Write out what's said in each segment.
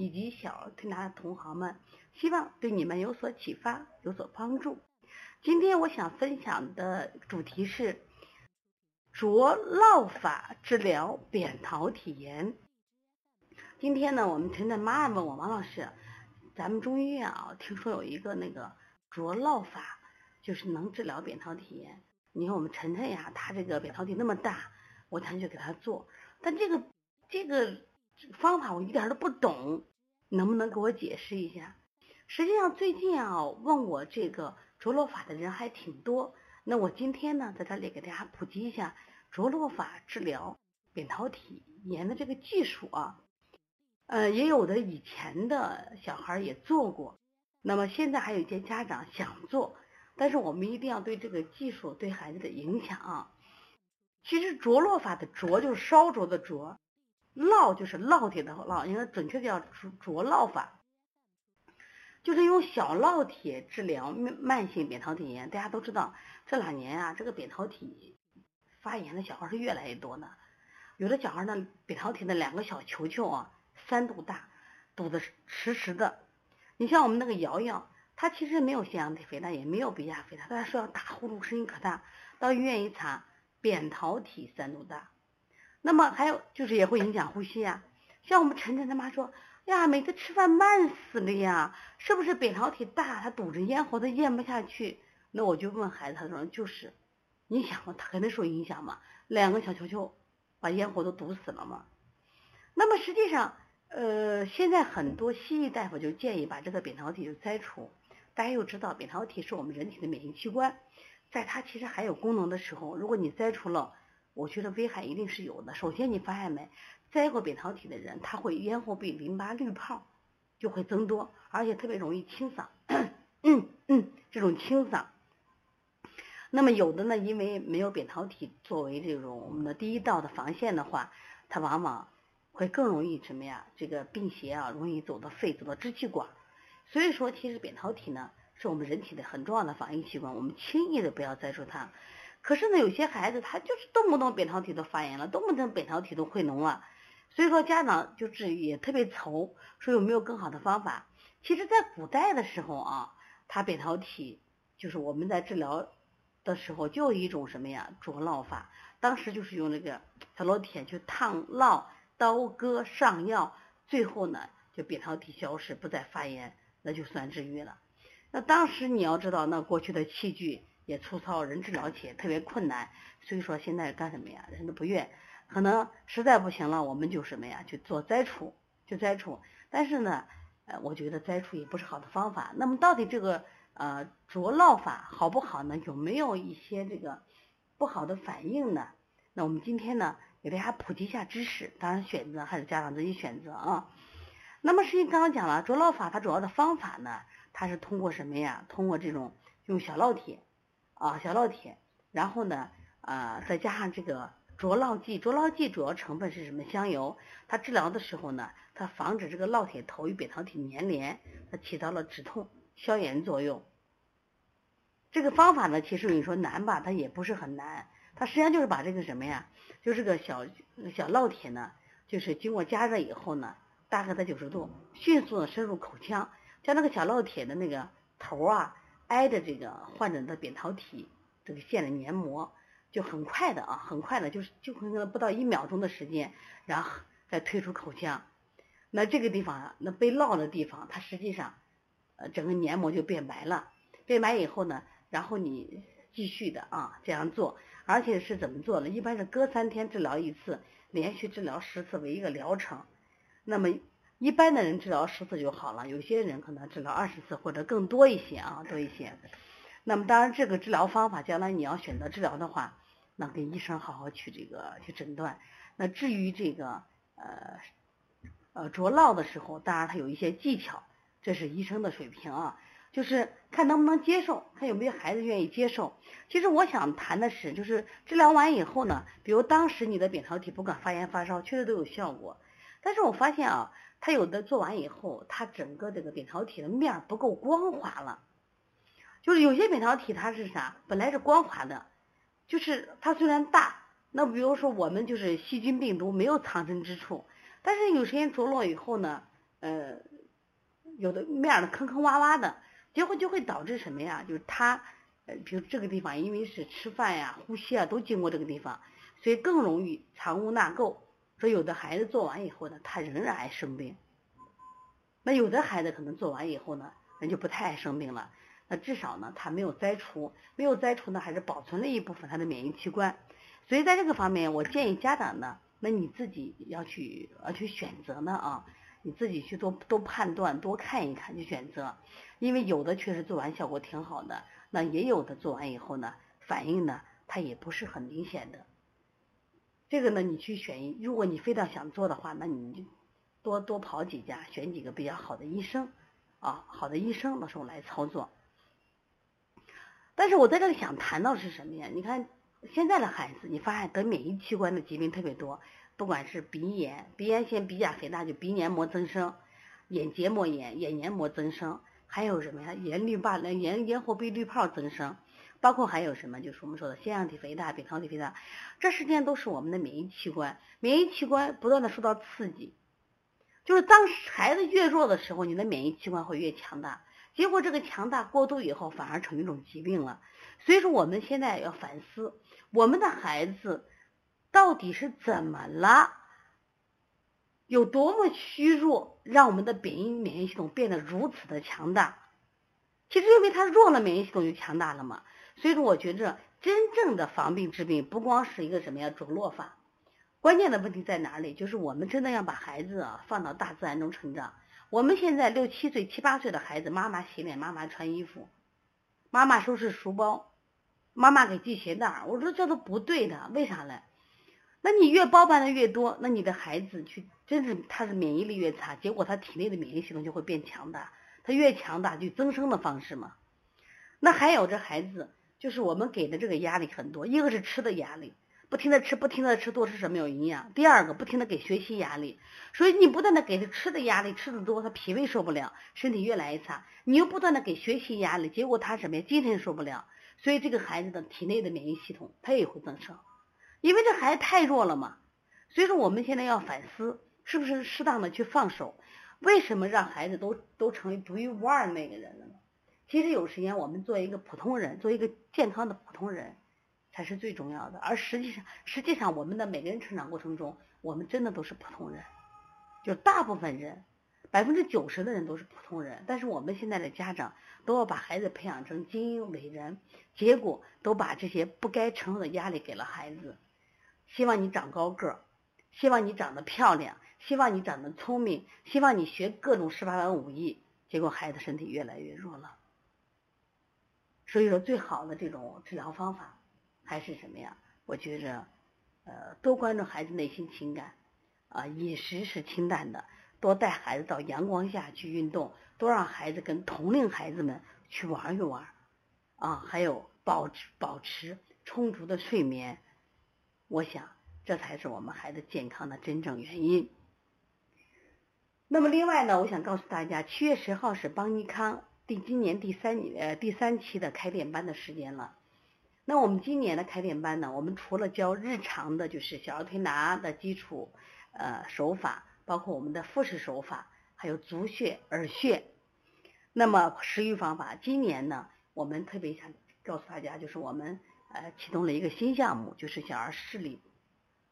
以及小儿推拿的同行们，希望对你们有所启发，有所帮助。今天我想分享的主题是着烙法治疗扁桃体炎。今天呢，我们晨晨妈妈问我王老师，咱们中医院啊，听说有一个那个着烙法，就是能治疗扁桃体炎。你看我们晨晨呀，他这个扁桃体那么大，我才去给他做，但这个这个。方法我一点都不懂，能不能给我解释一下？实际上最近啊，问我这个着落法的人还挺多。那我今天呢，在这里给大家普及一下着落法治疗扁桃体炎的这个技术啊。呃，也有的以前的小孩也做过，那么现在还有一些家长想做，但是我们一定要对这个技术对孩子的影响啊。其实着落法的着就是烧灼的灼。烙就是烙铁的烙，应该准确叫着着烙法，就是用小烙铁治疗慢性扁桃体炎。大家都知道，这两年啊，这个扁桃体发炎的小孩是越来越多的。有的小孩呢，扁桃体的两个小球球啊，三度大，堵得实实的。你像我们那个瑶瑶，她其实没有腺样体肥大，也没有鼻下肥大，但是说要打呼噜，声音可大。到医院一查，扁桃体三度大。那么还有就是也会影响呼吸呀，像我们晨晨他妈说呀，每次吃饭慢死了呀，是不是扁桃体大，他堵着咽喉，他咽不下去？那我就问孩子，他说就是，你想嘛，他肯定受影响嘛，两个小球球把咽喉都堵死了嘛。那么实际上，呃，现在很多西医大夫就建议把这个扁桃体就摘除。大家又知道，扁桃体是我们人体的免疫器官，在它其实还有功能的时候，如果你摘除了。我觉得危害一定是有的。首先，你发现没，摘过扁桃体的人，他会咽喉壁淋巴滤泡就会增多，而且特别容易清嗓，嗯嗯，这种清嗓。那么有的呢，因为没有扁桃体作为这种我们的第一道的防线的话，它往往会更容易什么呀？这个病邪啊，容易走到肺，走到支气管。所以说，其实扁桃体呢，是我们人体的很重要的防御器官，我们轻易的不要摘除它。可是呢，有些孩子他就是动不动扁桃体都发炎了，动不动扁桃体都溃脓了，所以说家长就是也特别愁，说有没有更好的方法？其实，在古代的时候啊，他扁桃体就是我们在治疗的时候就有一种什么呀，灼烙法，当时就是用那个小烙铁去烫烙，刀割上药，最后呢就扁桃体消失，不再发炎，那就算治愈了。那当时你要知道，那过去的器具。也粗糙，人治疗起也特别困难，所以说现在干什么呀？人都不愿，可能实在不行了，我们就什么呀？就做摘除，就摘除。但是呢，呃，我觉得摘除也不是好的方法。那么到底这个呃灼烙法好不好呢？有没有一些这个不好的反应呢？那我们今天呢，给大家普及一下知识，当然选择还是家长自己选择啊。那么实际刚刚讲了灼烙法，它主要的方法呢，它是通过什么呀？通过这种用小烙铁。啊，小烙铁，然后呢，呃，再加上这个着烙剂，着烙剂主要成分是什么？香油。它治疗的时候呢，它防止这个烙铁头与扁桃体粘连，它起到了止痛、消炎作用。这个方法呢，其实你说难吧，它也不是很难。它实际上就是把这个什么呀，就这个小小烙铁呢，就是经过加热以后呢，大概在九十度，迅速的深入口腔，将那个小烙铁的那个头啊。挨着这个患者的扁桃体这个线的黏膜，就很快的啊，很快的，就是就可能不到一秒钟的时间，然后再推出口腔。那这个地方啊，那被烙的地方，它实际上呃整个黏膜就变白了。变白以后呢，然后你继续的啊这样做，而且是怎么做呢？一般是隔三天治疗一次，连续治疗十次为一个疗程。那么。一般的人治疗十次就好了，有些人可能治疗二十次或者更多一些啊，多一些。那么当然，这个治疗方法将来你要选择治疗的话，那跟医生好好去这个去诊断。那至于这个呃呃着烙的时候，当然它有一些技巧这是医生的水平啊，就是看能不能接受，看有没有孩子愿意接受。其实我想谈的是，就是治疗完以后呢，比如当时你的扁桃体不管发炎发烧，确实都有效果。但是我发现啊，他有的做完以后，他整个这个扁桃体的面不够光滑了。就是有些扁桃体它是啥，本来是光滑的，就是它虽然大，那比如说我们就是细菌病毒没有藏身之处，但是有时间着落以后呢，呃，有的面的坑坑洼洼的，结果就会导致什么呀？就是它，呃，比如这个地方因为是吃饭呀、呼吸啊都经过这个地方，所以更容易藏污纳垢。说有的孩子做完以后呢，他仍然爱生病，那有的孩子可能做完以后呢，人就不太爱生病了。那至少呢，他没有摘除，没有摘除呢，还是保存了一部分他的免疫器官。所以在这个方面，我建议家长呢，那你自己要去要去选择呢啊，你自己去多多判断，多看一看去选择。因为有的确实做完效果挺好的，那也有的做完以后呢，反应呢，它也不是很明显的。这个呢，你去选，如果你非要想做的话，那你就多多跑几家，选几个比较好的医生啊，好的医生，到时候来操作。但是我在这里想谈到是什么呀？你看现在的孩子，你发现得免疫器官的疾病特别多，不管是鼻炎，鼻炎现鼻甲肥大就鼻黏膜增生，眼结膜炎，眼黏膜增生，还有什么呀？眼滤泡、眼咽喉壁滤泡增生。包括还有什么，就是我们说的腺样体肥大、扁桃体肥大，这实际上都是我们的免疫器官，免疫器官不断的受到刺激，就是当孩子越弱的时候，你的免疫器官会越强大，结果这个强大过度以后，反而成一种疾病了。所以说我们现在要反思，我们的孩子到底是怎么了，有多么虚弱，让我们的免疫免疫系统变得如此的强大？其实因为他弱了，免疫系统就强大了嘛。所以说，我觉着真正的防病治病，不光是一个什么呀着落法，关键的问题在哪里？就是我们真的要把孩子啊放到大自然中成长。我们现在六七岁、七八岁的孩子，妈妈洗脸，妈妈穿衣服，妈妈收拾书包，妈妈给系鞋带，我说这都不对的，为啥嘞？那你越包办的越多，那你的孩子去真是他的免疫力越差，结果他体内的免疫系统就会变强大，他越强大就增生的方式嘛。那还有这孩子。就是我们给的这个压力很多，一个是吃的压力，不停的吃，不停的吃，多吃什么有营养。第二个，不停的给学习压力，所以你不断的给他吃的压力，吃的多，他脾胃受不了，身体越来越差。你又不断的给学习压力，结果他什么呀？精神受不了，所以这个孩子的体内的免疫系统他也会增生，因为这孩子太弱了嘛。所以说我们现在要反思，是不是适当的去放手？为什么让孩子都都成为独一无二那个人了呢？其实有时间，我们做一个普通人，做一个健康的普通人，才是最重要的。而实际上，实际上我们的每个人成长过程中，我们真的都是普通人，就大部分人，百分之九十的人都是普通人。但是我们现在的家长都要把孩子培养成精英伟人，结果都把这些不该承受的压力给了孩子。希望你长高个儿，希望你长得漂亮，希望你长得聪明，希望你学各种十八般武艺，结果孩子身体越来越弱了。所以说，最好的这种治疗方法还是什么呀？我觉着，呃，多关注孩子内心情感，啊，饮食是清淡的，多带孩子到阳光下去运动，多让孩子跟同龄孩子们去玩一玩，啊，还有保持保持充足的睡眠，我想这才是我们孩子健康的真正原因。那么另外呢，我想告诉大家，七月十号是邦尼康。第今年第三呃第三期的开店班的时间了，那我们今年的开店班呢，我们除了教日常的，就是小儿推拿的基础呃手法，包括我们的复式手法，还有足穴、耳穴，那么食育方法，今年呢，我们特别想告诉大家，就是我们呃启动了一个新项目，就是小儿视力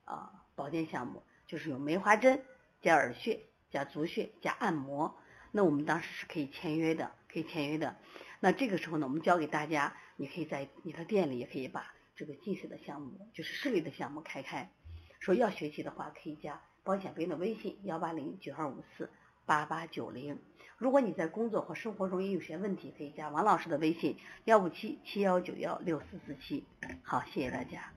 啊保健项目，就是用梅花针加耳穴加足穴加按摩，那我们当时是可以签约的。可以签约的，那这个时候呢，我们教给大家，你可以在你的店里也可以把这个近视的项目，就是视力的项目开开。说要学习的话，可以加保险兵的微信幺八零九二五四八八九零。如果你在工作或生活中也有些问题，可以加王老师的微信幺五七七幺九幺六四四七。好，谢谢大家。